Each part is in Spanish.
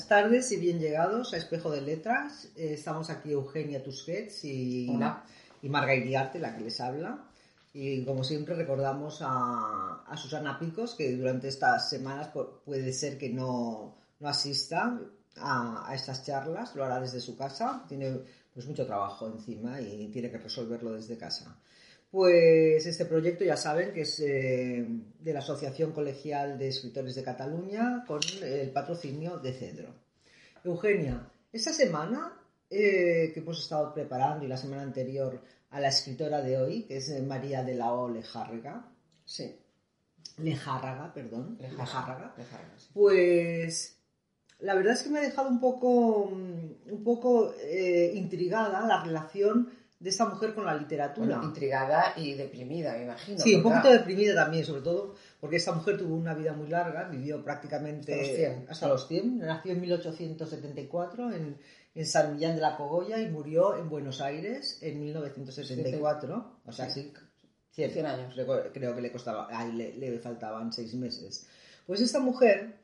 Buenas tardes y bien llegados a Espejo de Letras. Eh, estamos aquí Eugenia Tusquets y, y Marga Iriarte, la que les habla. Y como siempre recordamos a, Susana Picos, que durante estas semanas puede ser que no, no asista a, a, estas charlas, lo hará desde su casa. Tiene pues mucho trabajo encima y tiene que resolverlo desde casa. Pues este proyecto ya saben que es eh, de la Asociación Colegial de Escritores de Cataluña con el patrocinio de Cedro. Eugenia, esta semana eh, que hemos estado preparando y la semana anterior a la escritora de hoy, que es María de la O. Lejárraga, sí. Lejárraga, perdón, Lejárraga, pues la verdad es que me ha dejado un poco, un poco eh, intrigada la relación de esta mujer con la literatura. intrigada y deprimida, me imagino. Sí, un poquito deprimida también, sobre todo porque esta mujer tuvo una vida muy larga, vivió prácticamente hasta los 100, nació en 1874 en, en, San Millán de la Cogolla y murió en Buenos Aires en 1974, o sea, sí, 100, años. Creo que le costaba, le, le, faltaban seis meses. Pues esta mujer...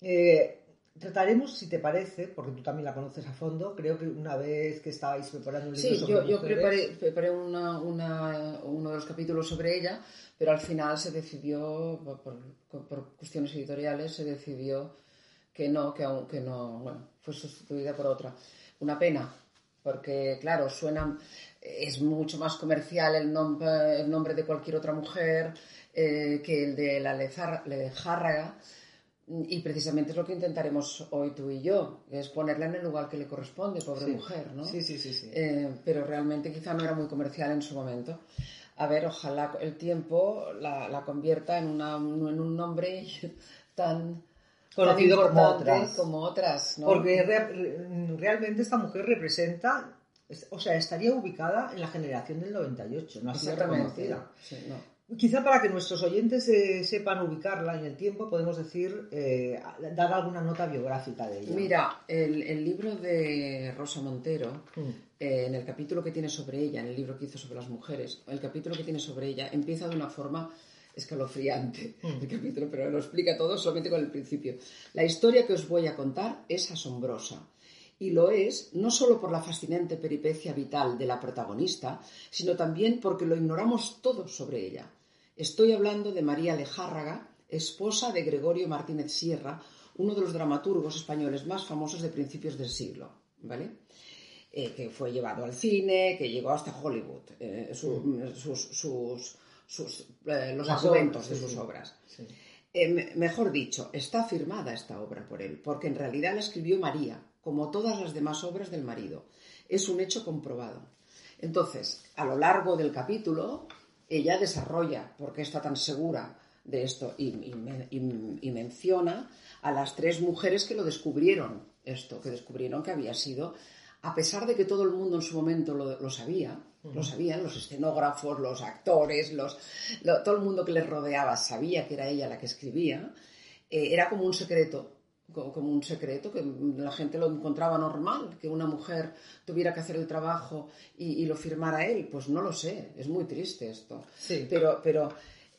Eh, Trataremos, si te parece, porque tú también la conoces a fondo, creo que una vez que estabais preparando un libro sí, yo, yo preparé, uno de los capítulos sobre ella, pero al final se decidió, por, cuestiones editoriales, se decidió que no, que aunque no, bueno, fue sustituida por otra. Una pena, porque claro, suena, es mucho más comercial el, nombre, el nombre de cualquier otra mujer eh, que el de la Lejárraga y precisamente es lo que intentaremos hoy tú y yo, es ponerla en el lugar que le corresponde, pobre mujer, ¿no? Sí, sí, sí. sí. Eh, pero realmente quizá no era muy comercial en su momento. A ver, ojalá el tiempo la, la convierta en, una, en un nombre tan conocido como otras. como otras ¿no? Porque realmente esta mujer representa, o sea, estaría ubicada en la generación del 98, no ha sido reconocida. Sí, no. Quizá para que nuestros oyentes eh, sepan ubicarla en el tiempo, podemos decir, eh, dar alguna nota biográfica de ella. Mira, el, libro de Rosa Montero, mm. eh, en el capítulo que tiene sobre ella, en el libro que hizo sobre las mujeres, el capítulo que tiene sobre ella empieza de una forma escalofriante, mm. el capítulo, pero lo explica todo solamente con el principio. La historia que os voy a contar es asombrosa y lo es no solo por la fascinante peripecia vital de la protagonista, sino también porque lo ignoramos todo sobre ella. Estoy hablando de María Lejárraga, esposa de Gregorio Martínez Sierra, uno de los dramaturgos españoles más famosos de principios del siglo, ¿vale? Eh, que fue llevado al cine, que llegó hasta Hollywood, eh, sus, eh, los argumentos de sus obras. mejor dicho, está firmada esta obra por él, porque en realidad la escribió María, como todas las demás obras del marido. Es un hecho comprobado. Entonces, a lo largo del capítulo, ella desarrolla por qué está tan segura de esto y, menciona a las tres mujeres que lo descubrieron, esto, que descubrieron que había sido, a pesar de que todo el mundo en su momento lo, sabía, lo sabían, los escenógrafos, los actores, los, todo el mundo que les rodeaba sabía que era ella la que escribía, eh, era como un secreto como un secreto, que la gente lo encontraba normal, que una mujer tuviera que hacer el trabajo y, lo firmara él. Pues no lo sé, es muy triste esto. Sí. Pero, pero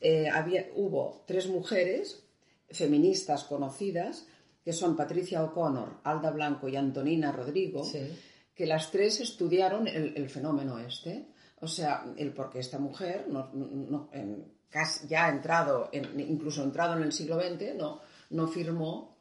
eh, había, hubo tres mujeres feministas conocidas, que son Patricia O'Connor, Alda Blanco y Antonina Rodrigo, que las tres estudiaron el, fenómeno este. O sea, el porque esta mujer, no, no, ya entrado, en, incluso entrado en el siglo XX, no, no firmó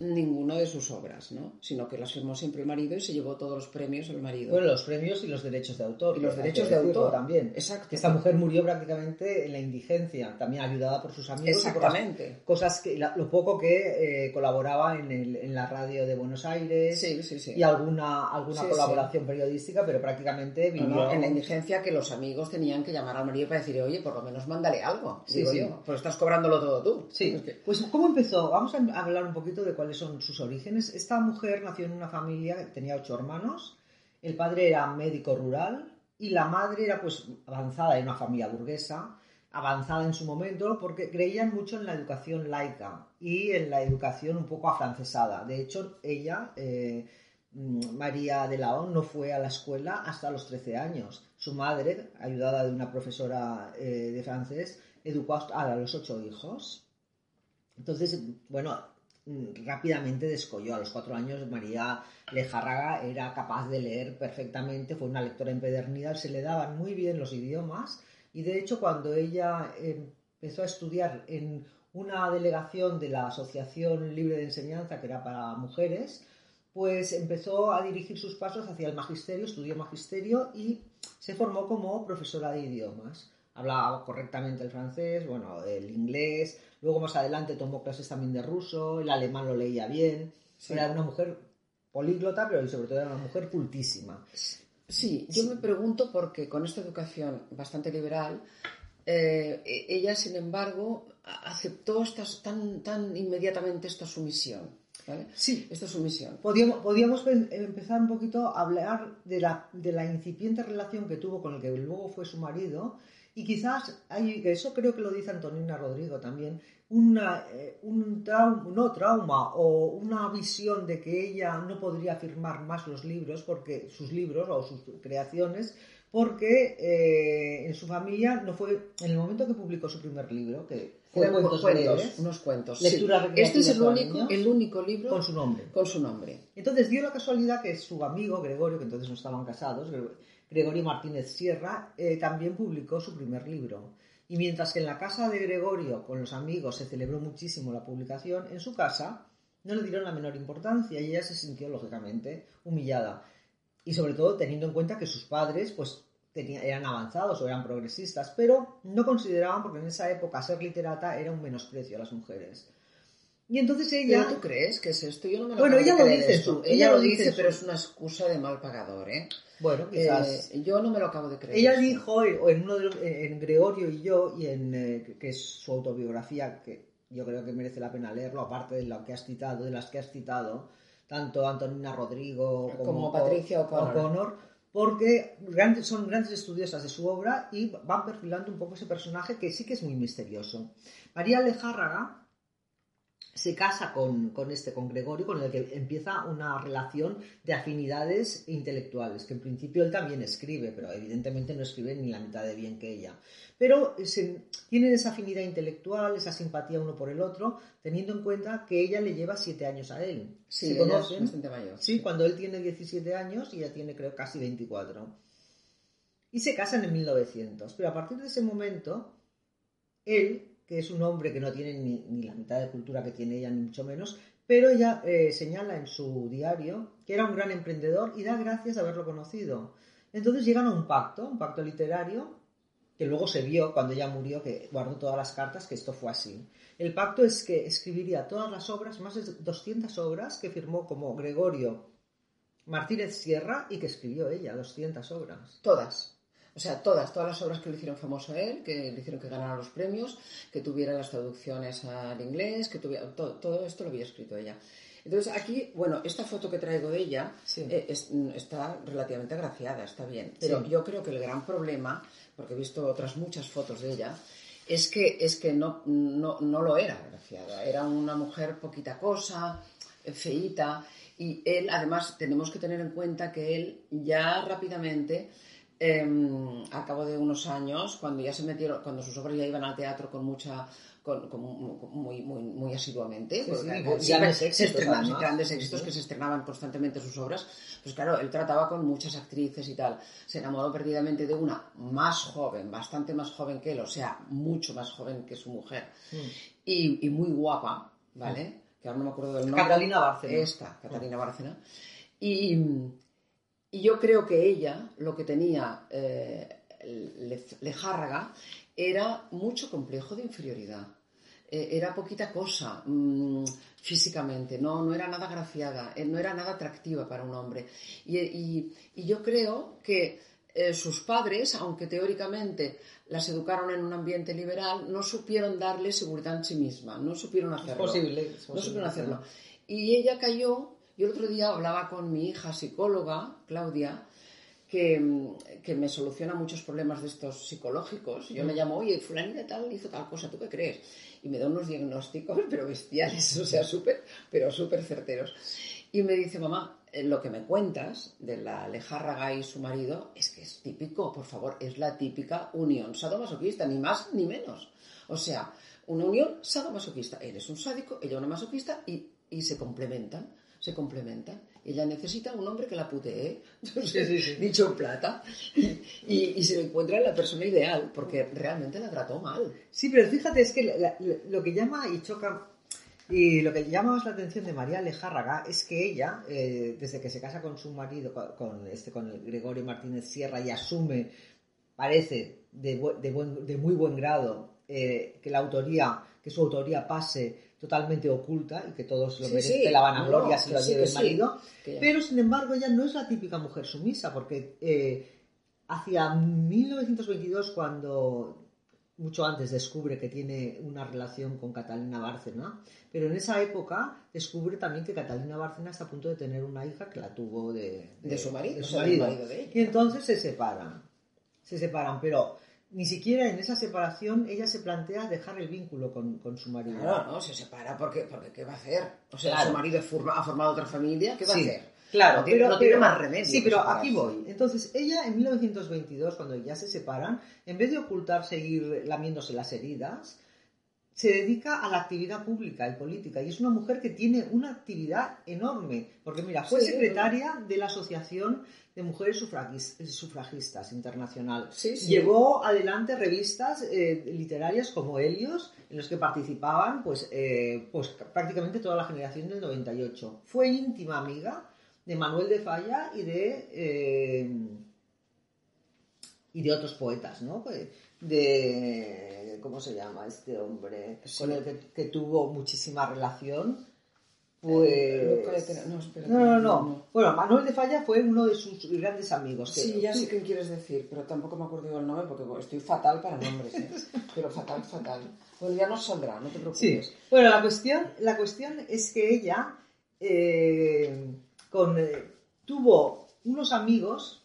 ninguna de sus obras, ¿no? Sino que las firmó siempre el marido y se llevó todos los premios el marido. Bueno, los premios y los derechos de autor. Y los derechos de autor también. Exacto. Esta mujer murió prácticamente en la indigencia, también ayudada por sus amigos. Exactamente. cosas que, lo poco que eh, colaboraba en, el, en, la radio de Buenos Aires. Sí, sí, sí. Y alguna, alguna colaboración periodística, pero prácticamente vivió... en la indigencia que los amigos tenían que llamar al marido para decir, oye, por lo menos mándale algo. digo yo. Pues estás cobrándolo todo tú. Sí. Pues, ¿cómo empezó? Vamos a hablar un poquito de cuál son sus orígenes. Esta mujer nació en una familia que tenía ocho hermanos. El padre era médico rural y la madre era pues avanzada en una familia burguesa, avanzada en su momento porque creían mucho en la educación laica y en la educación un poco afrancesada. De hecho, ella, eh, María de Laón, no fue a la escuela hasta los 13 años. Su madre, ayudada de una profesora eh, de francés, educó a los ocho hijos. Entonces, bueno, rápidamente descolló. A los cuatro años María Lejárraga era capaz de leer perfectamente, fue una lectora empedernida, se le daban muy bien los idiomas y de hecho cuando ella empezó a estudiar en una delegación de la Asociación Libre de Enseñanza, que era para mujeres, pues empezó a dirigir sus pasos hacia el magisterio, estudió magisterio y se formó como profesora de idiomas. Hablaba correctamente el francés, bueno, el inglés, luego más adelante tomó clases también de ruso, el alemán lo leía bien. Era una mujer políglota, pero sobre todo era una mujer cultísima. Sí, yo me pregunto porque con esta educación bastante liberal, eh, e-, ella, sin embargo, aceptó tan, tan inmediatamente esta sumisión. Sí. Esta sumisión. Podíamos, podíamos empezar un poquito a hablar de la, de la incipiente relación que tuvo con el que luego fue su marido y quizás hay, eso creo que lo dice Antonina Rodrigo también, una, eh, un trauma, no trauma o una visión de que ella no podría firmar más los libros, porque sus libros o sus creaciones, porque eh, en su familia no fue, en el momento que publicó su primer libro, que fue cuentos, unos cuentos. Este es el único, el único libro con su nombre. Con su nombre. Entonces dio la casualidad que su amigo Gregorio, que entonces no estaban casados, Gregorio Martínez Sierra, eh, también publicó su primer libro. Y mientras que en la casa de Gregorio, con los amigos, se celebró muchísimo la publicación, en su casa no le dieron la menor importancia y ella se sintió, lógicamente, humillada. Y sobre todo teniendo en cuenta que sus padres, pues, eran avanzados o eran progresistas, pero no consideraban, porque en esa época ser literata era un menosprecio a las mujeres. Y entonces ella... ¿Pero tú crees que es esto? Yo no me lo Bueno, ella lo dice Ella, lo dice, pero es una excusa de mal pagador, ¿eh? Bueno, quizás. Eh, yo no me lo acabo de creer. Ella dijo en, uno de en Gregorio y yo, y en eh, que es su autobiografía, que yo creo que merece la pena leerlo, aparte de lo que has citado, de las que has citado, tanto Antonina Rodrigo como, Patricia O'Connor, porque grandes, son grandes estudiosas de su obra y van perfilando un poco ese personaje que sí que es muy misterioso. María Lejárraga se casa con, este, con Gregorio, con el que empieza una relación de afinidades intelectuales, que en principio él también escribe, pero evidentemente no escribe ni la mitad de bien que ella. Pero tienen esa afinidad intelectual, esa simpatía uno por el otro, teniendo en cuenta que ella le lleva siete años a él. Sí, ¿Se conocen? mayor. Sí, cuando él tiene 17 años y ella tiene creo casi 24. Y se casan en 1900. Pero a partir de ese momento, él que es un hombre que no tiene ni, la mitad de cultura que tiene ella, ni mucho menos, pero ella eh, señala en su diario que era un gran emprendedor y da gracias de haberlo conocido. Entonces llegan a un pacto, un pacto literario, que luego se vio cuando ella murió, que guardó todas las cartas, que esto fue así. El pacto es que escribiría todas las obras, más de 200 obras, que firmó como Gregorio Martínez Sierra y que escribió ella, 200 obras. Todas. O sea, todas, todas las obras que le hicieron famoso a él, que le hicieron que ganara los premios, que tuviera las traducciones al inglés, que tuviera todo, todo esto lo había escrito ella. Entonces aquí, bueno, esta foto que traigo de ella eh, está relativamente agraciada, está bien. Pero yo creo que el gran problema, porque he visto otras muchas fotos de ella, es que, es que no, no, no lo era agraciada. Era una mujer poquita cosa, feíta. Y él, además, tenemos que tener en cuenta que él ya rápidamente A cabo de unos años, cuando ya se metieron, cuando sus obras ya iban al teatro con mucha, con, muy, muy, muy asiduamente, grandes éxitos, grandes éxitos que se estrenaban constantemente sus obras, pues claro, él trataba con muchas actrices y tal. Se enamoró perdidamente de una más joven, bastante más joven que él, o sea, mucho más joven que su mujer, mm. y, muy guapa, ¿vale? Mm. Que ahora no me acuerdo del nombre. Catalina Bárcena. Esta, Catalina Bárcena. Y, y yo creo que ella, lo que tenía eh, Lejárraga, era mucho complejo de inferioridad. Eh, era poquita cosa mm, físicamente, no, no era nada graciada, eh, no era nada atractiva para un hombre. Y, yo creo que sus padres, aunque teóricamente las educaron en un ambiente liberal, no supieron darle seguridad en sí misma, no supieron hacerlo. Es posible, no supieron hacerlo. Y ella cayó yo el otro día hablaba con mi hija psicóloga, Claudia, que, me soluciona muchos problemas de estos psicológicos. Yo le llamo, oye, fulanita tal hizo tal cosa, ¿tú qué crees? Y me da unos diagnósticos, pero bestiales, o sea, súper, pero súper certeros. Y me dice, mamá, eh, lo que me cuentas de la Lejárraga y su marido es que es típico, por favor, es la típica unión sadomasoquista, ni más ni menos. O sea, una unión sadomasoquista. Él es un sádico, ella una masoquista y y se complementan, se complementan. Ella necesita un hombre que la putee, dicho en plata, y, se encuentra en la persona ideal, porque realmente la trató mal. Sí, pero fíjate, es que lo que llama y choca, y lo que llama más la atención de María Lejárraga es que ella, eh, desde que se casa con su marido, con, este, con el Gregorio Martínez Sierra, y asume, parece, de, de, muy buen grado, eh, que la autoría, que su autoría pase totalmente oculta y que todos lo merece la vanagloria si lo lleve el marido. Pero sin embargo, ella no es la típica mujer sumisa, porque eh, hacia 1922, cuando mucho antes descubre que tiene una relación con Catalina Bárcena, pero en esa época descubre también que Catalina Bárcena está a punto de tener una hija que la tuvo de, de, su marido. De su marido. Y entonces se separan. Se separan, pero ni siquiera en esa separación ella se plantea dejar el vínculo con, su marido. Claro, no, se separa porque, porque ¿qué va a hacer? O sea, su marido ha formado otra familia, ¿qué va a hacer? Claro, pero, no tiene más remedio. Sí, pero aquí voy. Entonces, ella en 1922, cuando ya se separan, en vez de ocultar, seguir lamiéndose las heridas, se dedica a la actividad pública y política. Y es una mujer que tiene una actividad enorme. Porque, mira, fue secretaria de la Asociación de Mujeres Sufragistas Internacional. Llevó adelante revistas eh, literarias como Helios, en los que participaban pues, eh, pues prácticamente toda la generación del 98. Fue íntima amiga de Manuel de Falla y de, eh, y de otros poetas, ¿no? Pues, ¿cómo se llama este hombre? Con el que tuvo muchísima relación pues. No, no, no, Bueno, Manuel de Falla fue uno de sus grandes amigos. Sí, ya sé qué quieres decir, pero tampoco me acuerdo el nombre porque estoy fatal para nombres. ¿eh? pero fatal, fatal. Bueno, ya nos saldrá, no te preocupes. Sí. Bueno, la cuestión, la cuestión es que ella eh, con, eh, tuvo unos amigos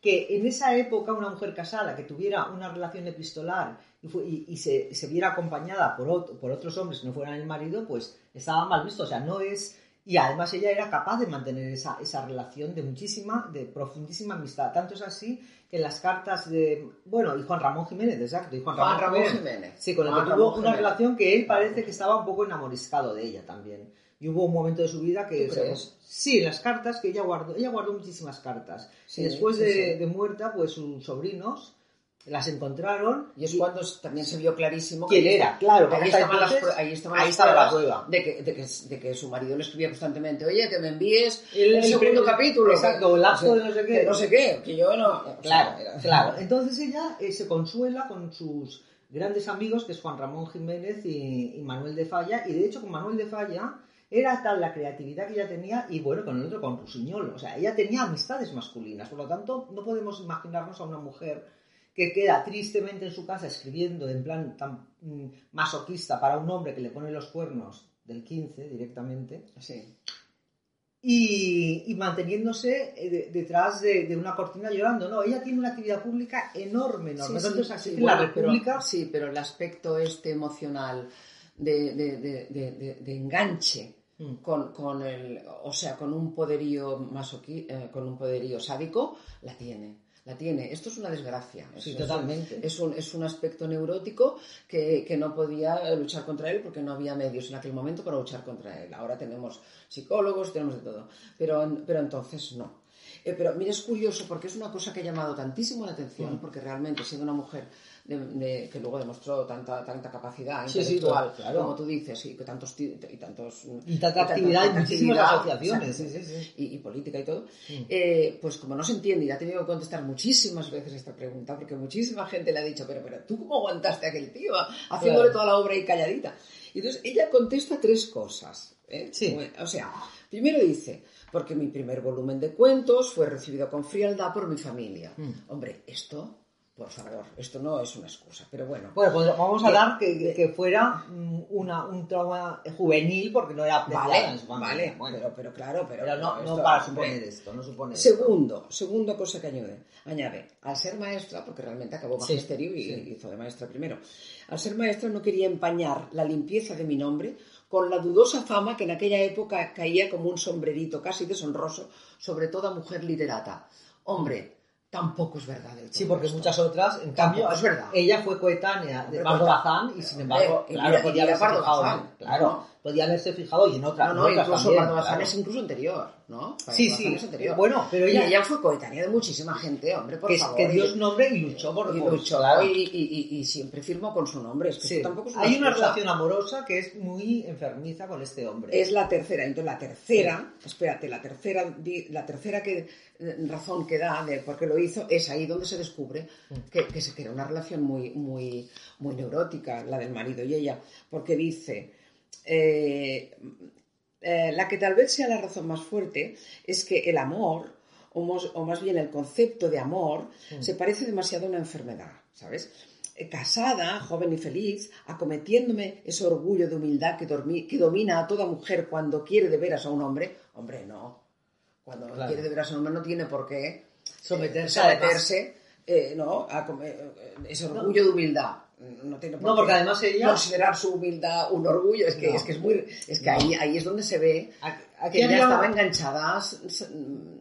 que en esa época una mujer casada que tuviera una relación epistolar y, se, viera acompañada por, por otros hombres que no fueran el marido, pues estaba mal visto. O sea, no es... Y además ella era capaz de mantener esa, esa relación de muchísima, de profundísima amistad. Tanto es así que en las cartas de... Bueno, y Juan Ramón Jiménez, exacto. Y Juan, Ramón, Jiménez, Sí, con el que tuvo una relación que él parece que estaba un poco enamoriscado de ella también. Y hubo un momento de su vida que... sí, las cartas que ella guardó. Ella guardó muchísimas cartas. y después de, de muerta, pues sus sobrinos las encontraron. Y es cuando también se vio clarísimo quién era, claro. Ahí, estaban las, ahí, estaba la prueba. De que, de, que, de que, su marido le escribía constantemente, oye, que me envíes el, segundo capítulo. Exacto, el lapso de no sé qué. no sé qué, que yo no... Claro, claro. Entonces ella eh, se consuela con sus grandes amigos, que es Juan Ramón Jiménez y, y Manuel de Falla, y de hecho con Manuel de Falla era tal la creatividad que ella tenía, y bueno, con el otro, con Rusiñol. O sea, ella tenía amistades masculinas, por lo tanto, no podemos imaginarnos a una mujer que queda tristemente en su casa escribiendo en plan tan mm, masoquista para un hombre que le pone los cuernos del 15 directamente. Sí. Y, manteniéndose eh, detrás de, una cortina llorando. No, ella tiene una actividad pública enorme, enorme. Sí, la República... sí, pero el aspecto este emocional de, enganche mm. con, el, o sea, con un poderío masoquí, eh, con un poderío sádico, la tiene la tiene. Esto es una desgracia. Sí, totalmente. Es un, es un aspecto neurótico que, que, no podía luchar contra él porque no había medios en aquel momento para luchar contra él. Ahora tenemos psicólogos, tenemos de todo. Pero, pero entonces no. Eh, pero mira, es curioso porque es una cosa que ha llamado tantísimo la atención, porque realmente siendo una mujer de, que luego demostró tanta, tanta capacidad intelectual, como tú dices, y tantos y tantos y tanta actividad y muchísimas asociaciones y, política y todo, eh, pues como no se entiende y ha tenido que contestar muchísimas veces esta pregunta, porque muchísima gente le ha dicho, pero, pero tú cómo aguantaste a aquel tío haciéndole toda la obra ahí calladita. Y entonces ella contesta tres cosas. ¿eh? O sea, primero dice, porque mi primer volumen de cuentos fue recibido con frialdad por mi familia. Mm. Hombre, esto por favor, esto no es una excusa, pero bueno. Bueno, pues vamos a dar que, fuera una, un trauma juvenil porque no era Vale, vale, bueno, pero, claro, pero, no, no, para suponer esto, no supone Segundo, segunda cosa que añade, añade, al ser maestra, porque realmente acabó magisterio y hizo de maestra primero, al ser maestra no quería empañar la limpieza de mi nombre con la dudosa fama que en aquella época caía como un sombrerito casi deshonroso sobre toda mujer literata. Hombre, tampoco es verdad. Sí, porque muchas otras, en cambio, es verdad. ella fue coetánea de Pardo Bazán y sin embargo, claro, podía haber Bazán, claro. podía haberse fijado y en otra. No, no, en incluso también, Pardo Bazán claro. es incluso anterior, ¿no? Sí, sí. anterior. Bueno, pero Y ella- ella fue coetánea de muchísima gente, hombre, por que, favor. que Dios nombre y luchó por, y luchó y, y- y- y siempre firmó con su nombre. Es que Sí. tampoco es Hay una relación amorosa que es muy enfermiza con este hombre. Es la tercera. Entonces, la tercera, espérate, la tercera, la tercera que, eh, razón que da de por qué lo hizo es ahí donde se descubre que, que se crea una relación muy, muy, muy neurótica, la del marido y ella, porque dice. eh, eh, la que tal vez sea la razón más fuerte es que el amor, o, mos- o más bien el concepto de amor, se parece demasiado a una enfermedad, ¿sabes? Eh, Casada, joven y feliz, acometiéndome ese orgullo de humildad que, dormi- que domina a toda mujer cuando quiere de veras a un hombre, hombre, no. Cuando Claro. quiere de veras a un hombre no tiene por qué eh, Someterse, someterse, eh, ¿no? A ese orgullo de humildad. No tiene por No, qué porque además ella- considerar su humildad un orgullo. Es que, No. es, que es muy. Es que No. ahí, ahí es donde se ve que ella estaba enganchada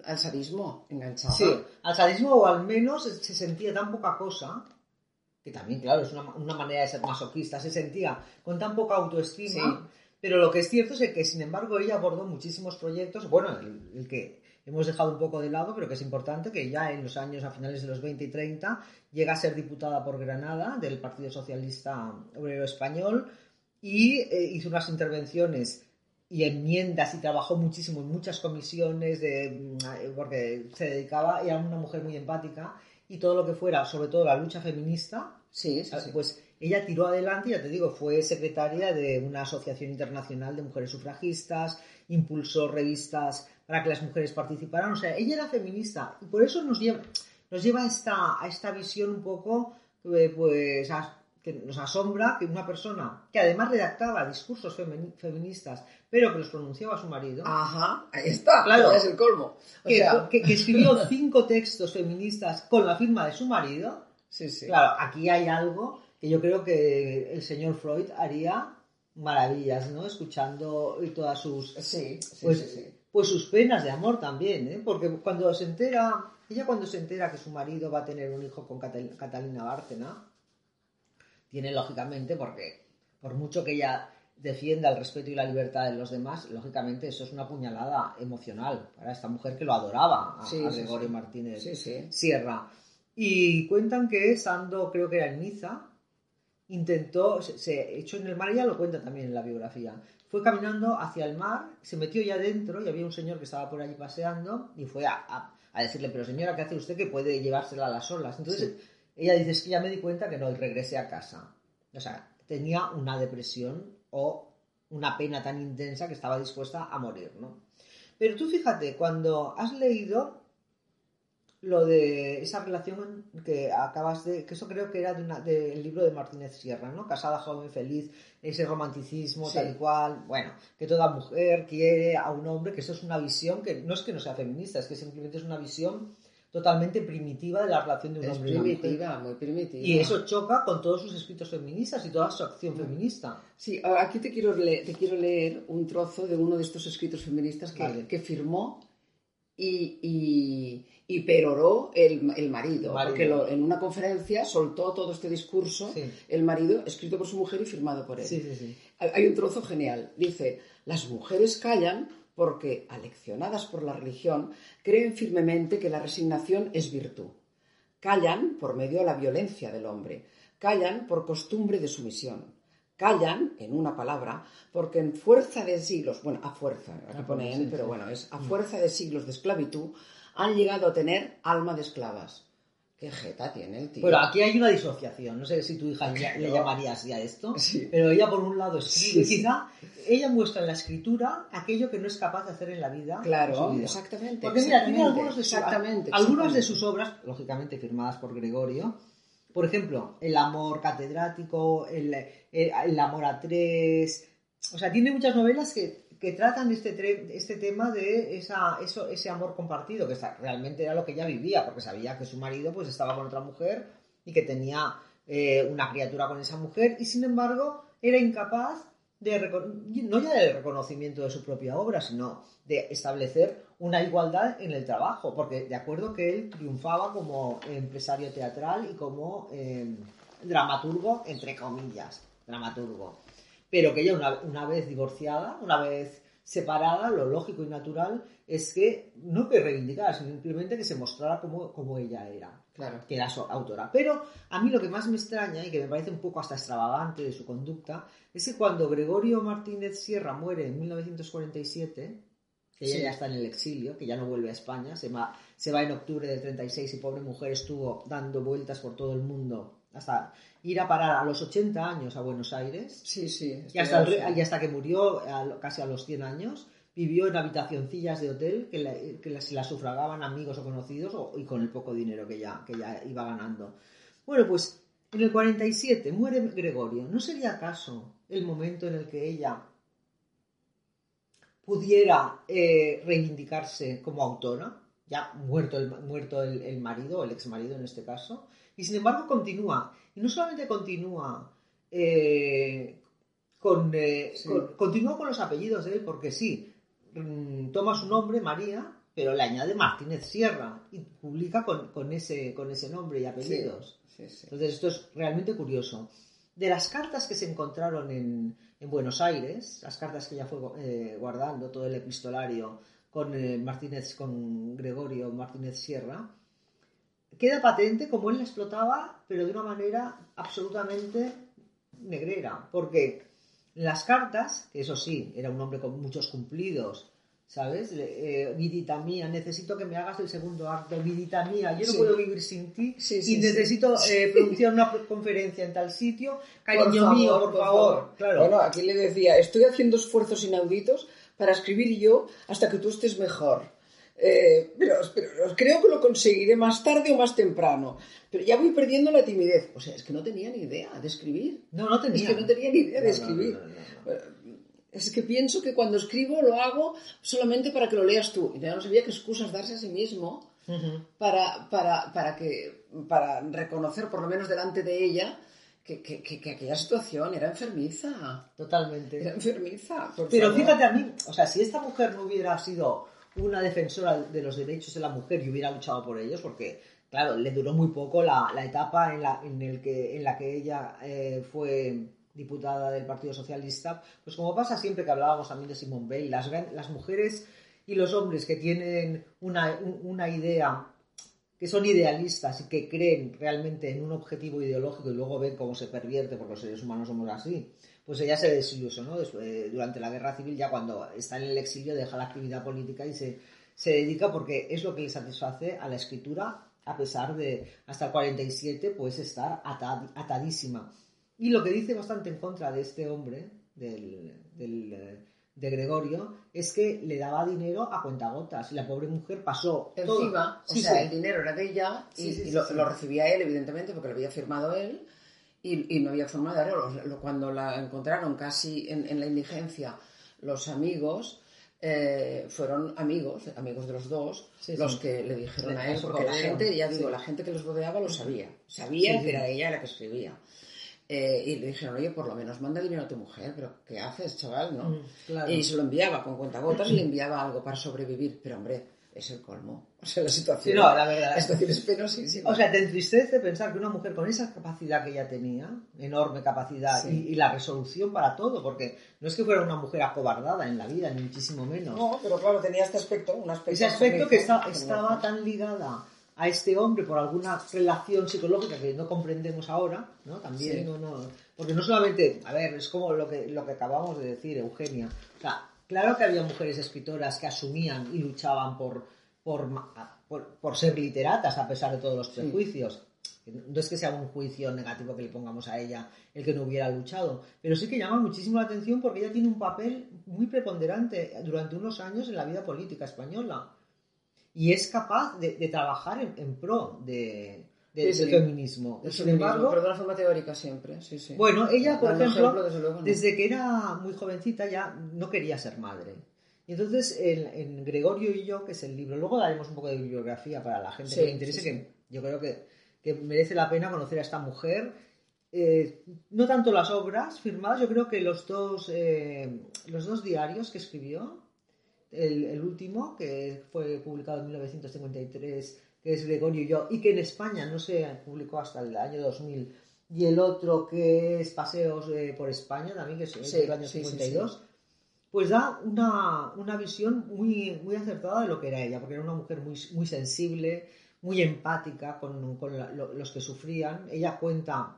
al sadismo. Enganchada. Sí, al sadismo o al menos se sentía tan poca cosa, que también, claro, es una, una manera de ser masoquista, se sentía con tan poca autoestima, Sí. pero lo que es cierto es que, sin embargo, ella abordó muchísimos proyectos, bueno, el, el que hemos dejado un poco de lado, pero que es importante, que ya en los años, a finales de los 20 y 30, llega a ser diputada por Granada del Partido Socialista Obrero Español y eh, hizo unas intervenciones y enmiendas y trabajó muchísimo en muchas comisiones de, mm, porque se dedicaba, era una mujer muy empática y todo lo que fuera, sobre todo la lucha feminista, Sí, sí, sí. pues ella tiró adelante, ya te digo, fue secretaria de una asociación internacional de mujeres sufragistas, impulsó revistas para que las mujeres participaran, o sea, ella era feminista y por eso nos lleva, nos lleva a, esta, a esta visión un poco, eh, pues, a- que nos asombra que una persona que además redactaba discursos feministas, pero que los pronunciaba su marido, Ajá, ahí está. Claro. es el colmo. O que, sea, que- que escribió cinco textos feministas con la firma de su marido, sí, sí. Claro, aquí hay algo que yo creo que el señor Freud haría maravillas, ¿no? Escuchando todas sus, Sí, sí, pues, sí, sí. Pues sus penas de amor también, ¿eh? Porque cuando se entera, ella cuando se entera que su marido va a tener un hijo con Catal- Catalina Bárcena, tiene lógicamente, porque por mucho que ella defienda el respeto y la libertad de los demás, lógicamente eso es una puñalada emocional para esta mujer que lo adoraba, a, Sí, a Gregorio sí. Martínez sí. Sierra. Y cuentan que estando, creo que era en Niza, intentó, se, se echó en el mar, ella lo cuenta también en la biografía. Fue caminando hacia el mar, se metió ya dentro y había un señor que estaba por allí paseando y fue a, a- a decirle, pero señora, ¿qué hace usted que puede llevársela a las olas? Entonces ella dice, es que ya me di cuenta que no, y regresé a casa. O sea, tenía una depresión o una pena tan intensa que estaba dispuesta a morir, ¿no? Pero tú fíjate, cuando has leído lo de esa relación que acabas de, que eso creo que era de una- del libro de Martínez Sierra, ¿no? Casada, joven, feliz, ese romanticismo, Sí. tal y cual, bueno, que toda mujer quiere a un hombre, que eso es una visión que no es que no sea feminista, es que simplemente es una visión totalmente primitiva de la relación de un Es hombre y una mujer. primitiva, muy primitiva. Y eso choca con todos sus escritos feministas y toda su acción feminista. Sí, ahora aquí te quiero, leer, te quiero leer un trozo de uno de estos escritos feministas que, Vale. que firmó y, y, y peroró el, el marido, porque lo- en una conferencia soltó todo este discurso, Sí. el marido, escrito por su mujer y firmado por él. Sí, sí, sí. Hay un trozo genial. Dice, las mujeres callan porque, aleccionadas por la religión, creen firmemente que la resignación es virtud. Callan por medio de la violencia del hombre. Callan por costumbre de sumisión. Callan, en una palabra, porque en fuerza de siglos, bueno, a fuerza, aquí Ah, pone en, sí. pero bueno, es a fuerza de siglos de esclavitud, han llegado a tener alma de esclavas. ¿Qué jeta tiene el tío? Pero aquí hay una disociación. No sé si tu hija ya- le llamaría así a esto, Sí. pero ella por un lado escribe, Sí, sí. quizá ella muestra en la escritura aquello que no es capaz de hacer en la vida. Claro, vida. exactamente. Porque mira, tiene algunos de, su- exactamente, algunas de sus obras, lógicamente firmadas por Gregorio. Por ejemplo, El amor catedrático, El, el- el amor a tres. O sea, tiene muchas novelas que, que tratan este, este tema de esa, eso, ese amor compartido, que esa- realmente era lo que ella vivía, porque sabía que su marido pues, estaba con otra mujer y que tenía eh, una criatura con esa mujer, y sin embargo era incapaz de no ya del reconocimiento de su propia obra, sino de establecer una igualdad en el trabajo, porque de acuerdo que él triunfaba como empresario teatral y como eh, dramaturgo, entre comillas, dramaturgo. Pero que ella una, una vez divorciada, una vez separada, lo lógico y natural es que no que reivindicara, simplemente que se mostrara como, como ella era, claro. que era su autora. Pero a mí lo que más me extraña y que me parece un poco hasta extravagante de su conducta es que cuando Gregorio Martínez Sierra muere en 1947, que ella ya está en el exilio, que ya no vuelve a España, se va, se va en octubre del 36 y pobre mujer estuvo dando vueltas por todo el mundo hasta ir a parar a los 80 años a Buenos Aires. Sí, sí. Y hasta, y hasta que murió casi a los 100 años, vivió en habitacioncillas de hotel que, que se las sufragaban amigos o conocidos y con el poco dinero que ya, que ya iba ganando. Bueno, pues en el 47 muere Gregorio. ¿No sería acaso el momento en el que ella pudiera eh, reivindicarse como autora? Ya muerto el, muerto el, marido, el ex marido en este caso. Y sin embargo continúa. Y no solamente continúa eh, con, eh, con, continúa con los apellidos de él, porque sí, mm, toma su nombre, María, pero le añade Martínez Sierra y publica con, con ese, con ese nombre y apellidos. Entonces esto es realmente curioso. De las cartas que se encontraron en, en Buenos Aires, las cartas que ella fue eh, guardando, todo el epistolario con Martínez, con Gregorio Martínez Sierra, queda patente como él la explotaba, pero de una manera absolutamente negrera, porque las cartas, que eso sí, era un hombre con muchos cumplidos, ¿sabes? Eh, vidita mía, necesito que me hagas el segundo acto, vidita mía, yo no puedo vivir sin ti y necesito eh, pronunciar una conferencia en tal sitio, cariño mío, por, favor. Claro. Bueno, aquí le decía, estoy haciendo esfuerzos inauditos para escribir yo hasta que tú estés mejor. Eh, pero, creo que lo conseguiré más tarde o más temprano. Pero ya voy perdiendo la timidez. O sea, es que no tenía ni idea de escribir. No, no tenía. Es que no tenía ni idea de escribir. es que pienso que cuando escribo lo hago solamente para que lo leas tú. Y ya no sabía qué excusas darse a sí mismo para, para, para, que, para reconocer, por lo menos delante de ella, que, que, que, aquella situación era enfermiza. Totalmente. Era enfermiza. Pero fíjate a mí, o sea, si esta mujer no hubiera sido una defensora de los derechos de la mujer y hubiera luchado por ellos, porque, claro, le duró muy poco la, etapa en la, en, el que, en la que ella eh, fue diputada del Partido Socialista, pues como pasa siempre que hablábamos también de Simone Weil, las, las mujeres y los hombres que tienen una, una idea que son idealistas y que creen realmente en un objetivo ideológico y luego ven cómo se pervierte, porque los seres humanos somos así, pues ella se desilusionó después, durante la guerra civil, ya cuando está en el exilio deja la actividad política y se, se dedica porque es lo que le satisface a la escritura, a pesar de hasta el 47 pues estar atadísima. Y lo que dice bastante en contra de este hombre, del, de Gregorio, es que le daba dinero a cuentagotas. Y la pobre mujer pasó encima, o sea, el dinero era de ella y, lo, lo, recibía él evidentemente porque lo había firmado él y, no había forma de darlo. Cuando la encontraron casi en, la indigencia los amigos, eh, fueron amigos, amigos de los dos, los que le dijeron a él, porque la gente, ya digo, la gente que los rodeaba lo sabía, sabía que era ella la que escribía. Eh, y le dijeron, oye, por lo menos manda dinero a tu mujer, pero ¿qué haces, chaval? ¿no? Mm, y se lo enviaba con cuentagotas y le enviaba algo para sobrevivir, pero hombre, es el colmo. O sea, la situación, no, la verdad, la situación es penosísima. O sea, te entristece pensar que una mujer con esa capacidad que ella tenía, enorme capacidad, y, la resolución para todo, porque no es que fuera una mujer acobardada en la vida, ni muchísimo menos. No, pero claro, tenía este aspecto, un aspecto... Ese aspecto que estaba tan ligada a este hombre por alguna relación psicológica que no comprendemos ahora, ¿no? También, no, no, porque no solamente, a ver, es como lo que, lo que acabamos de decir, Eugenia, o sea, Claro que había mujeres escritoras que asumían y luchaban por, por, ser literatas a pesar de todos los prejuicios. No es que sea un juicio negativo que le pongamos a ella el que no hubiera luchado, pero sí que llama muchísimo la atención porque ella tiene un papel muy preponderante durante unos años en la vida política española y es capaz de, trabajar en pro de, del feminismo. Sin embargo, pero de una forma teórica siempre. Bueno, ella, por ejemplo, desde que era muy jovencita ya no quería ser madre. Y entonces, en, Gregorio y yo, que es el libro, luego daremos un poco de bibliografía para la gente que le interese, que yo creo que, que, merece la pena conocer a esta mujer. Eh, no tanto las obras firmadas, yo creo que los dos, eh, los dos diarios que escribió, el, el último, que fue publicado en 1953, que es Gregorio y yo, y que en España no se publicó hasta el año 2000, y el otro que es Paseos eh, por España, también, que es del año 52, pues da una, visión muy, muy acertada de lo que era ella, porque era una mujer muy, muy sensible, muy empática con, los que sufrían. Ella cuenta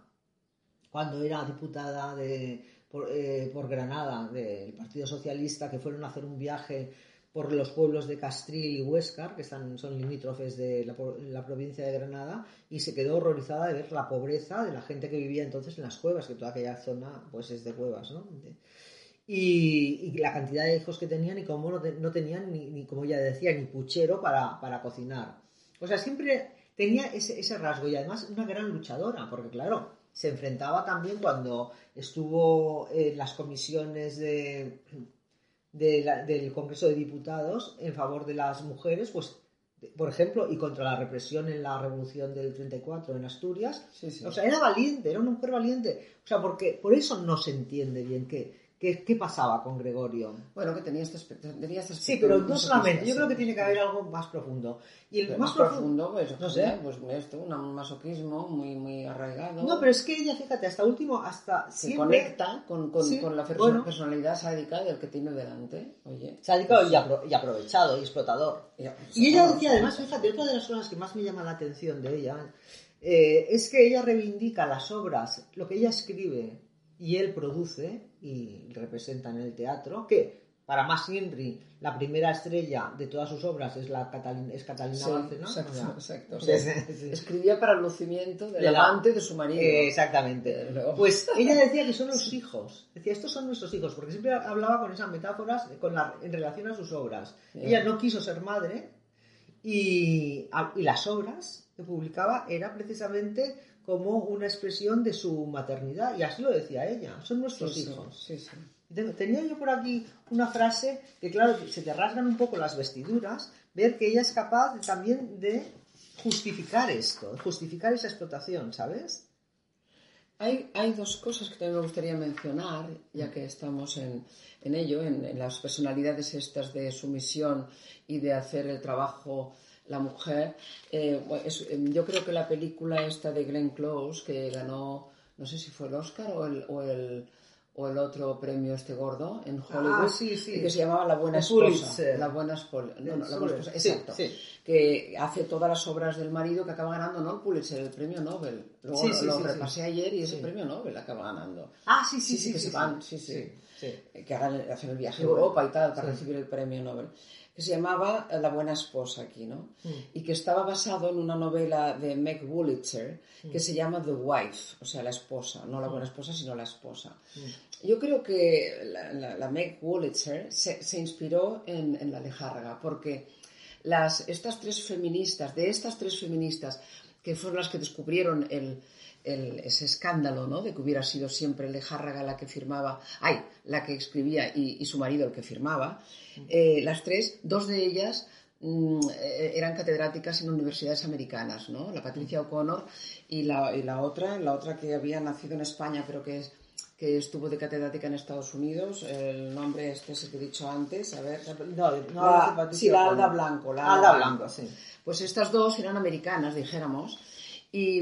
cuando era diputada de, por, eh, por Granada del Partido Socialista, que fueron a hacer un viaje por los pueblos de Castril y Huéscar, que están, son limítrofes de la, provincia de Granada, y se quedó horrorizada de ver la pobreza de la gente que vivía entonces en las cuevas, que toda aquella zona pues es de cuevas, ¿no? y, la cantidad de hijos que tenían y cómo no, tenían, ni, como ella decía, ni puchero para, cocinar. O sea, siempre tenía ese, ese rasgo y además una gran luchadora, porque claro, se enfrentaba también cuando estuvo en las comisiones de del Congreso de Diputados en favor de las mujeres, pues, por ejemplo, y contra la represión en la Revolución del 34 en Asturias. O sea, era valiente, era una mujer valiente. O sea, porque por eso no se entiende bien que ¿Qué, pasaba con Gregorio? Bueno, que tenía este aspecto. sí, pero no solamente. Yo creo que tiene que haber algo más profundo. Y el más, profundo, pues, no sé, pues esto, un masoquismo muy, muy arraigado. No, pero es que ella, fíjate, hasta último, hasta se conecta con, con, la personalidad sádica del que tiene delante. Oye. Sádico y, aprovechado y explotador. Y, ella decía, además, fíjate, otra de las cosas que más me llama la atención de ella eh, es que ella reivindica las obras, lo que ella escribe y él produce y representa en el teatro, que para Max Henry, la primera estrella de todas sus obras es, la Catalina, es Catalina Exacto, Escribía para el lucimiento del amante de su marido. exactamente. Pues ella decía que son los hijos. Decía, estos son nuestros hijos, porque siempre hablaba con esas metáforas con la, en relación a sus obras. Ella no quiso ser madre y, y las obras que publicaba era precisamente como una expresión de su maternidad, y así lo decía ella, son nuestros hijos. Tenía yo por aquí una frase que, claro, se te rasgan un poco las vestiduras, ver que ella es capaz también de justificar esto, justificar esa explotación, ¿sabes? Hay, hay, dos cosas que también me gustaría mencionar, ya que estamos en, en ello, en, en, las personalidades estas de sumisión y de hacer el trabajo la mujer. Eh, em, yo creo que la película esta de Glenn Close, que ganó, no sé si fue el Oscar o el, o el, o el otro premio este gordo en ah, Hollywood, que se llamaba La Buena Esposa. La Buena. No, no, la buena esposa. Exacto. Que hace todas las obras del marido que acaba ganando, no el Pulitzer, el premio Nobel. Luego lo, repasé ayer y ese premio Nobel acaba ganando. Ah, sí, sí, sí. que se van, sí, sí. Que hagan, hacen el viaje a Europa y tal para recibir el premio Nobel que se llamaba La buena esposa aquí, ¿no? Mm. Y que estaba basado en una novela de Meg Wolitzer que mm. se llama The Wife, o sea, la esposa, no la buena esposa, sino la esposa. Mm. Yo creo que la, Meg Wolitzer se, inspiró en, la Lejárraga, porque las, estas tres feministas, de estas tres feministas, que fueron las que descubrieron el, ese escándalo, ¿no? De que hubiera sido siempre Lejárraga la que firmaba, ay, la que escribía y, su marido el que firmaba. Eh, las tres, dos de ellas mm, eh, eran catedráticas en universidades americanas, ¿no? La Patricia O'Connor y la, y la otra, la otra que había nacido en España, pero que es que estuvo de catedrática en Estados Unidos, el nombre este es el que he dicho antes, a ver, no, no la, sí, la Alda Blanco, la Alda Blanco, sí. Pues estas dos eran americanas, dijéramos, y,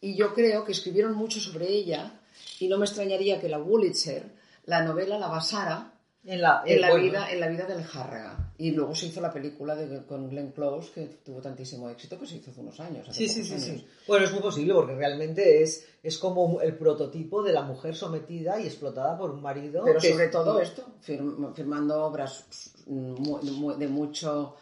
y yo creo que escribieron mucho sobre ella y no me extrañaría que la Wurlitzer la novela la basara en la, en la vida, en la vida del Járraga. Y luego se hizo la película de, con Glenn Close, que tuvo tantísimo éxito, que se hizo hace unos años. sí, sí, sí, sí. Bueno, es muy posible, porque realmente es, es como el prototipo de la mujer sometida y explotada por un marido. Pero sobre todo esto, firmando obras de mucho,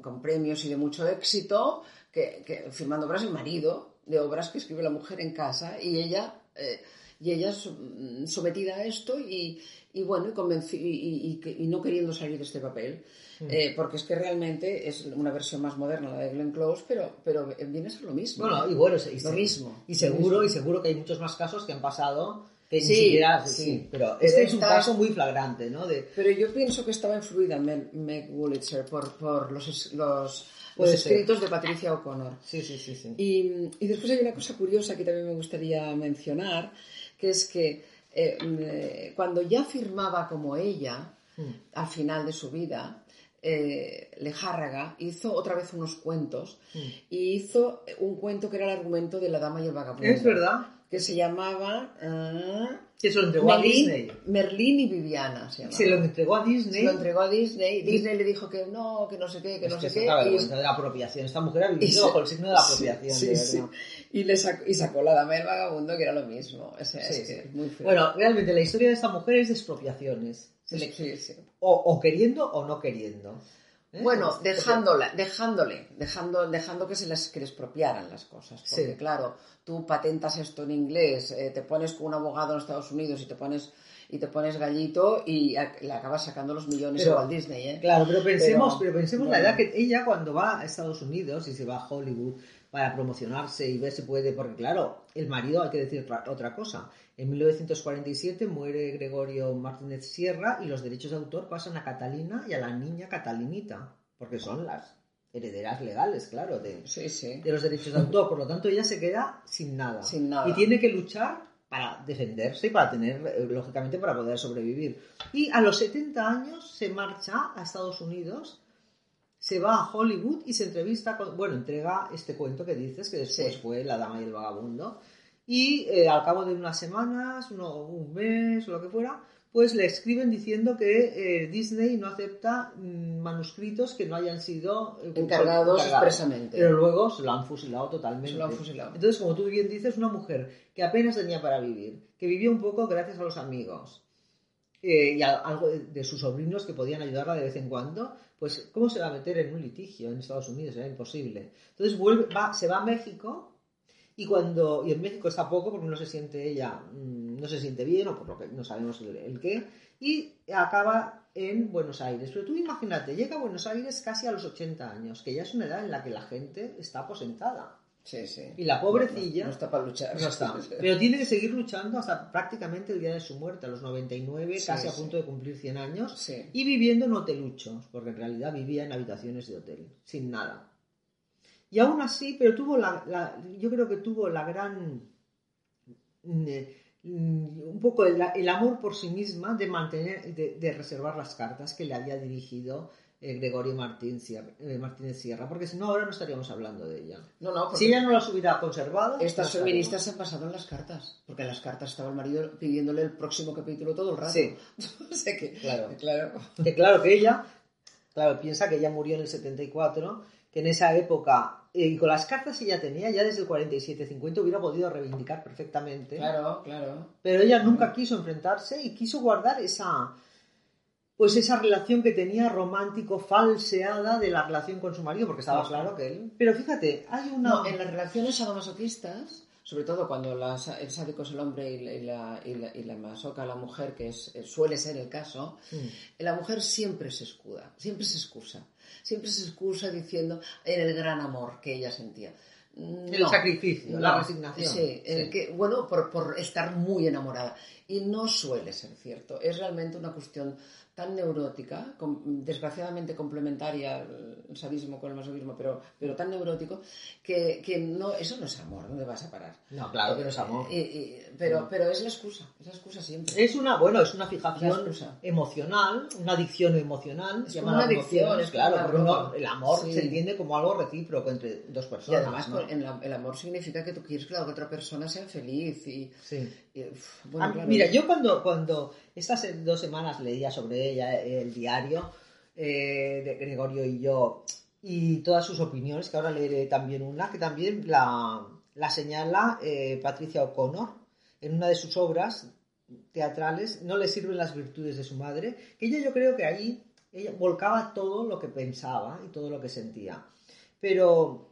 con, premios y de mucho éxito, que, firmando obras del marido, de obras que escribe la mujer en casa, y ella... Eh, y ella sometida a esto y, y bueno, y, y, no queriendo salir de este papel. Mm. Eh, porque es que realmente es una versión más moderna la de Glenn Close, pero, pero viene a ser lo mismo. Bueno, y bueno, y, lo mismo. Y seguro, y seguro que hay muchos más casos que han pasado que sí, ni siquiera, sí, pero este es un caso muy flagrante, ¿no? De... Pero yo pienso que estaba influida Meg, Meg Wolitzer por, por los, los, los escritos de Patricia O'Connor. Sí, sí, sí. sí. Y, y después hay una cosa curiosa que también me gustaría mencionar, que es que eh, mm, cuando ya firmaba como ella, hmm. al final de su vida, eh, Lejárraga hizo otra vez unos cuentos mm. y hizo un cuento que era el argumento de la dama y el vagabundo. Es verdad. Que se llamaba... Uh, que se lo entregó a Disney. Merlín y Viviana se Se lo entregó a Disney. Se lo entregó a Disney. Disney le dijo que no, que no sé qué, que no sé qué. Y... de la apropiación. Esta mujer ha vivido bajo el signo de la apropiación. Sí, sí, Y, le sacó, y sacó la dama y el vagabundo, que era lo mismo. Bueno, realmente la historia de esta mujer es de expropiaciones. O, o queriendo o no queriendo. ¿Eh? Bueno, dejándola, dejándole, dejando, dejando que se les, que expropiaran las cosas. Porque claro, tú patentas esto en inglés, eh, te pones con un abogado en Estados Unidos y te pones y te pones gallito y le acabas sacando los millones a Walt Disney, ¿eh? Claro, pero pensemos, pero, pensemos la edad que ella cuando va a Estados Unidos y se va a Hollywood para promocionarse y ver si puede, porque claro, el marido hay que decir otra cosa. En 1947 muere Gregorio Martínez Sierra y los derechos de autor pasan a Catalina y a la niña Catalinita, porque son las herederas legales, claro, de, de los derechos de autor. Por lo tanto, ella se queda sin nada. Sin nada. Y tiene que luchar para defenderse y para tener, eh, lógicamente, para poder sobrevivir. Y a los 70 años se marcha a Estados Unidos, se va a Hollywood y se entrevista con, bueno, entrega este cuento que dices, que después fue La Dama y el Vagabundo, y eh, al cabo de unas semanas, un mes o lo que fuera, pues le escriben diciendo que eh, Disney no acepta mm, manuscritos que no hayan sido eh, encargados, expresamente. Pero luego se lo han fusilado totalmente. Se lo han fusilado. Entonces, como tú bien dices, una mujer que apenas tenía para vivir, que vivía un poco gracias a los amigos y a algo de, sus sobrinos que podían ayudarla de vez en cuando, pues ¿cómo se va a meter en un litigio en Estados Unidos? Era imposible. Entonces vuelve, va, se va a México y cuando, y en México está poco porque no se siente ella, mm, no se siente bien o por lo que no sabemos el, qué, y acaba en Buenos Aires. Pero tú imagínate, llega a Buenos Aires casi a los 80 años, que ya es una edad en la que la gente está aposentada. Sí, sí. Y la pobrecilla. No, está para luchar. No está. Pero tiene que seguir luchando hasta prácticamente el día de su muerte, a los 99, casi a punto de cumplir 100 años. Y viviendo en hoteluchos, porque en realidad vivía en habitaciones de hotel, sin nada. Y aún así, pero tuvo la, yo creo que tuvo la gran, mm, eh, mm, un poco el, amor por sí misma de mantener, de, reservar las cartas que le había dirigido Gregorio Martín eh, Martínez Sierra, porque si no ahora no estaríamos hablando de ella. No, no, si ella no las hubiera conservado. Estas feministas se han pasado en las cartas, porque en las cartas estaba el marido pidiéndole el próximo capítulo todo el rato. Sí. que, claro. claro. Que claro que ella, claro, piensa que ella murió en el 74 que en esa época, eh, y con las cartas que ella tenía, ya desde el 47-50 hubiera podido reivindicar perfectamente. Claro, claro. Pero ella nunca quiso enfrentarse y quiso guardar esa, pues esa relación que tenía romántico falseada de la relación con su marido, porque estaba claro que él. Pero fíjate, hay una. No, en las relaciones sadomasoquistas, sobre todo cuando el sádico es el hombre y la, y la, y la, masoca la mujer, que es, suele ser el caso, mm. la mujer siempre se escuda, siempre se excusa siempre se excusa diciendo en el gran amor que ella sentía. el sacrificio, la resignación. Sí, que, bueno, por, por, estar muy enamorada. Y no suele ser cierto. Es realmente una cuestión tan neurótica, desgraciadamente complementaria el sadismo con el masoquismo, pero, pero tan neurótico, que, que, no, eso no es amor, ¿dónde vas a parar? No, claro que no es amor. pero, pero es la excusa, es la excusa siempre. Es una, bueno, es una fijación emocional, una adicción emocional. Es una adicción, es claro, pero el amor se entiende como algo recíproco entre dos personas. Y además el amor significa que tú quieres que la otra persona sea feliz y... Sí. Ah, mira, yo cuando, cuando estas dos semanas leía sobre ella el diario eh, de Gregorio y yo y todas sus opiniones, que ahora leeré también una, que también la, señala eh, Patricia O'Connor en una de sus obras teatrales, No le sirven las virtudes de su madre, que ella yo creo que ahí ella volcaba todo lo que pensaba y todo lo que sentía. Pero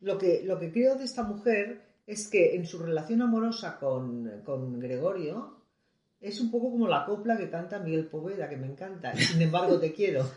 lo que, lo que creo de esta mujer es que en su relación amorosa con, con Gregorio, es un poco como la copla que canta Miguel Poveda, que me encanta, sin embargo te quiero.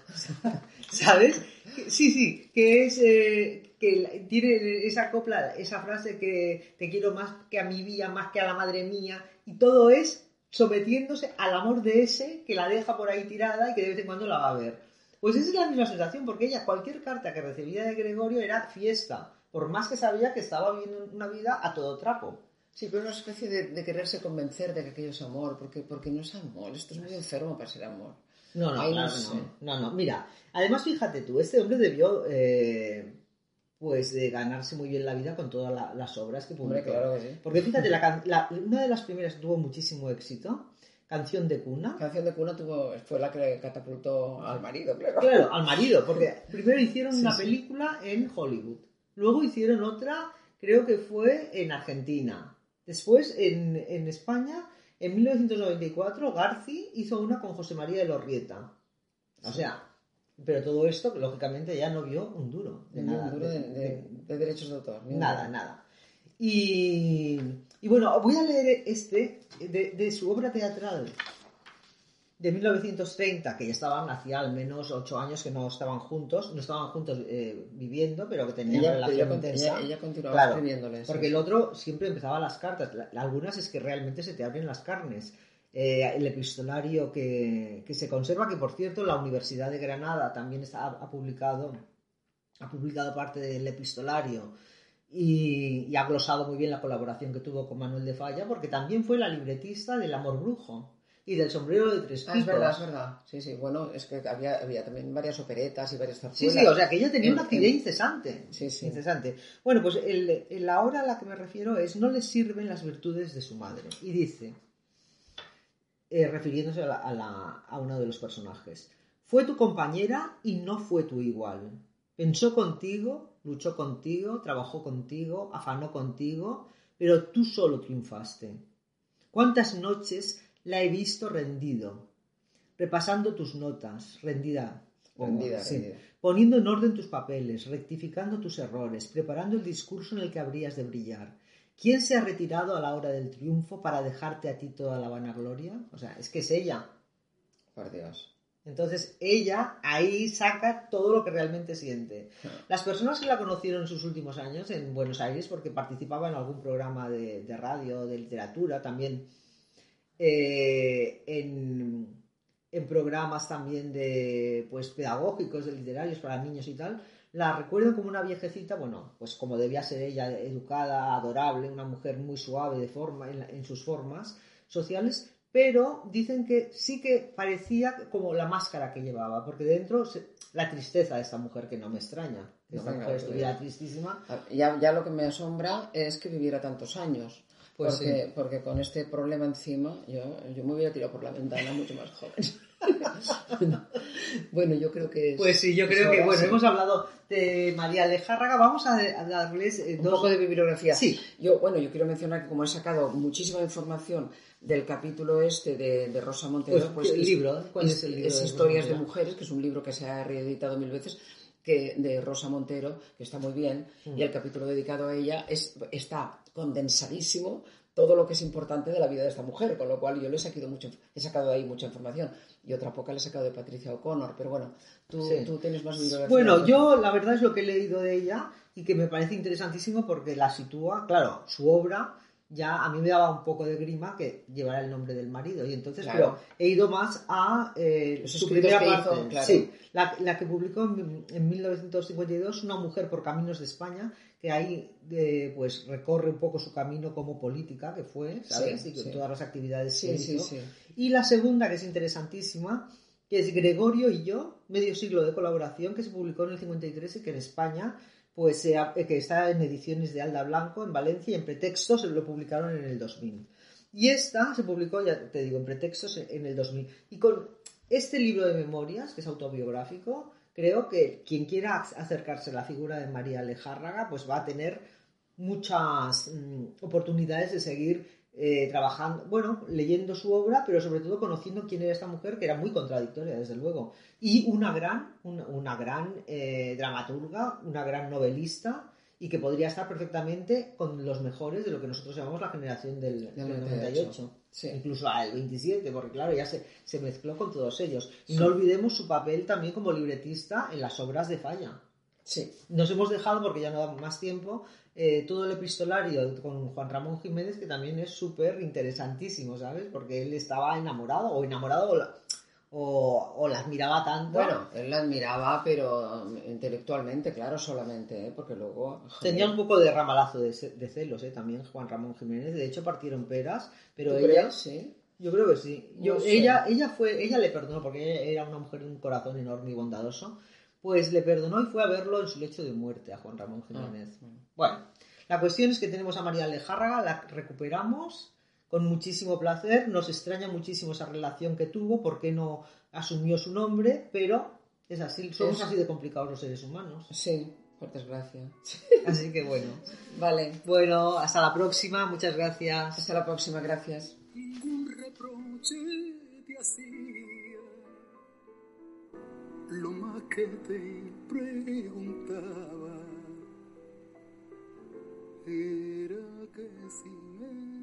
¿Sabes? Sí, sí, que es eh, que tiene esa copla, esa frase que te quiero más que a mi vida, más que a la madre mía, y todo es sometiéndose al amor de ese que la deja por ahí tirada y que de vez en cuando la va a ver. Pues esa es la misma sensación, porque ella, cualquier carta que recibía de Gregorio era fiesta, por más que sabía que estaba viviendo una vida a todo trapo. Sí, pero una especie de, quererse convencer de que aquello es amor, porque, porque no es amor, esto es muy enfermo para ser amor. No, no, claro no, no, Mira, además fíjate tú, este hombre debió eh, pues de ganarse muy bien la vida con todas las obras que publicó. claro sí. Porque fíjate, la, una de las primeras tuvo muchísimo éxito, Canción de cuna. Canción de cuna tuvo, fue la que catapultó al marido, claro. Claro, al marido, porque primero hicieron una película en Hollywood, luego hicieron otra, creo que fue en Argentina. Después, en, en España, en 1994, Garci hizo una con José María de Lorrieta. O sea, pero todo esto, lógicamente, ya no vio un duro de nada. Un duro de, derechos de autor. Nada, nada. Y, bueno, voy a leer este de, su obra teatral de 1930, que ya estaban hacía al menos ocho años que no estaban juntos, no estaban juntos eh, viviendo, pero que tenían relación intensa. Ella, continuaba escribiéndoles. Porque el otro siempre empezaba las cartas. Algunas es que realmente se te abren las carnes. Eh, el epistolario que, se conserva, que por cierto la Universidad de Granada también está, ha, publicado, ha publicado parte del epistolario y, ha glosado muy bien la colaboración que tuvo con Manuel de Falla, porque también fue la libretista del Amor Brujo y del sombrero de tres ah, es verdad, es verdad. Sí, sí, bueno, es que había, había también varias operetas y varias zarzuelas. Sí, sí, o sea que ella tenía una actividad incesante. Sí, sí. Incesante. Bueno, pues el, la hora a la que me refiero es no le sirven las virtudes de su madre. Y dice, eh, refiriéndose a, uno de los personajes. Fue tu compañera y no fue tu igual. Pensó contigo, luchó contigo, trabajó contigo, afanó contigo, pero tú solo triunfaste. ¿Cuántas noches la he visto rendido, repasando tus notas, rendida, rendida, poniendo en orden tus papeles, rectificando tus errores, preparando el discurso en el que habrías de brillar, ¿Quién se ha retirado a la hora del triunfo para dejarte a ti toda la vanagloria? O sea, es que es ella. Por Dios. Entonces ella ahí saca todo lo que realmente siente. Las personas que la conocieron en sus últimos años en Buenos Aires, porque participaba en algún programa de, radio, de literatura, también eh, en, en, programas también de pues pedagógicos, de literarios para niños y tal, la recuerdo como una viejecita, bueno, pues como debía ser ella, educada, adorable, una mujer muy suave de forma, en, sus formas sociales, pero dicen que sí que parecía como la máscara que llevaba, porque dentro la tristeza de esta mujer, que no me extraña, esta mujer estuviera tristísima. Ah, ya, ya lo que me asombra es que viviera tantos años. Pues porque, porque con este problema encima, yo, yo me hubiera tirado por la ventana mucho más joven. bueno, yo creo que... pues sí, yo creo que, bueno, hemos hablado de María Lejárraga, vamos a, darles eh, un poco de bibliografía. Sí. Yo, bueno, yo quiero mencionar que como he sacado muchísima información del capítulo este de, Rosa Montero, pues, pues el libro, ¿cuál es, el libro? Es Historias de Mujeres, que es un libro que se ha reeditado mil veces, que de Rosa Montero, que está muy bien, y el capítulo dedicado a ella es, está condensadísimo todo lo que es importante de la vida de esta mujer, con lo cual yo le he sacado, mucho, he sacado ahí mucha información y otra poca le he sacado de Patricia O'Connor, pero bueno, tú, tú tienes más bibliografía. Bueno, yo la verdad es lo que he leído de ella y que me parece interesantísimo porque la sitúa, claro, su obra ya a mí me daba un poco de grima que llevara el nombre del marido. Y entonces pero he ido más a eh, su primera parte. sí, la, la, que publicó en, en, 1952 una mujer por caminos de España que ahí eh, pues recorre un poco su camino como política que fue sabes y con todas las actividades que hizo. y la segunda que es interesantísima que es Gregorio y yo medio siglo de colaboración que se publicó en el 53 y que en España pues eh, que está en ediciones de Alda Blanco en Valencia y en Pretextos lo publicaron en el 2000. Y esta se publicó, ya te digo, en Pretextos en el 2000. Y con este libro de memorias, que es autobiográfico, creo que quien quiera acercarse a la figura de María Lejárraga, pues va a tener muchas mm, oportunidades de seguir eh, trabajando, bueno, leyendo su obra, pero sobre todo conociendo quién era esta mujer, que era muy contradictoria, desde luego. Y una gran, una, gran eh, dramaturga, una gran novelista, y que podría estar perfectamente con los mejores de lo que nosotros llamamos la generación del, 98. Incluso al 27, porque claro, ya se, se mezcló con todos ellos. Y no olvidemos su papel también como libretista en las obras de Falla. Sí. Nos hemos dejado, porque ya no da más tiempo, eh, todo el epistolario con Juan Ramón Jiménez, que también es súper interesantísimo, ¿sabes? Porque él estaba enamorado, o enamorado, o la, admiraba tanto. Bueno, él la admiraba, pero intelectualmente, claro, solamente, ¿eh? porque luego... Tenía un poco de ramalazo de, celos, ¿eh? También Juan Ramón Jiménez. De hecho, partieron peras, pero ella... sí? Yo creo que sí. Yo, ella, ella, fue, ella le perdonó porque era una mujer de un corazón enorme y bondadoso. Pues le perdonó y fue a verlo en su lecho de muerte a Juan Ramón ah, Jiménez. bueno, la cuestión es que tenemos a María Alejárraga, la recuperamos con muchísimo placer. Nos extraña muchísimo esa relación que tuvo, porque no asumió su nombre, pero es así, somos así de complicados los seres humanos. Sí, por desgracia. Así que bueno. Vale. Bueno, hasta la próxima, muchas gracias. Hasta la próxima, gracias. Lo más que te preguntaba era que si me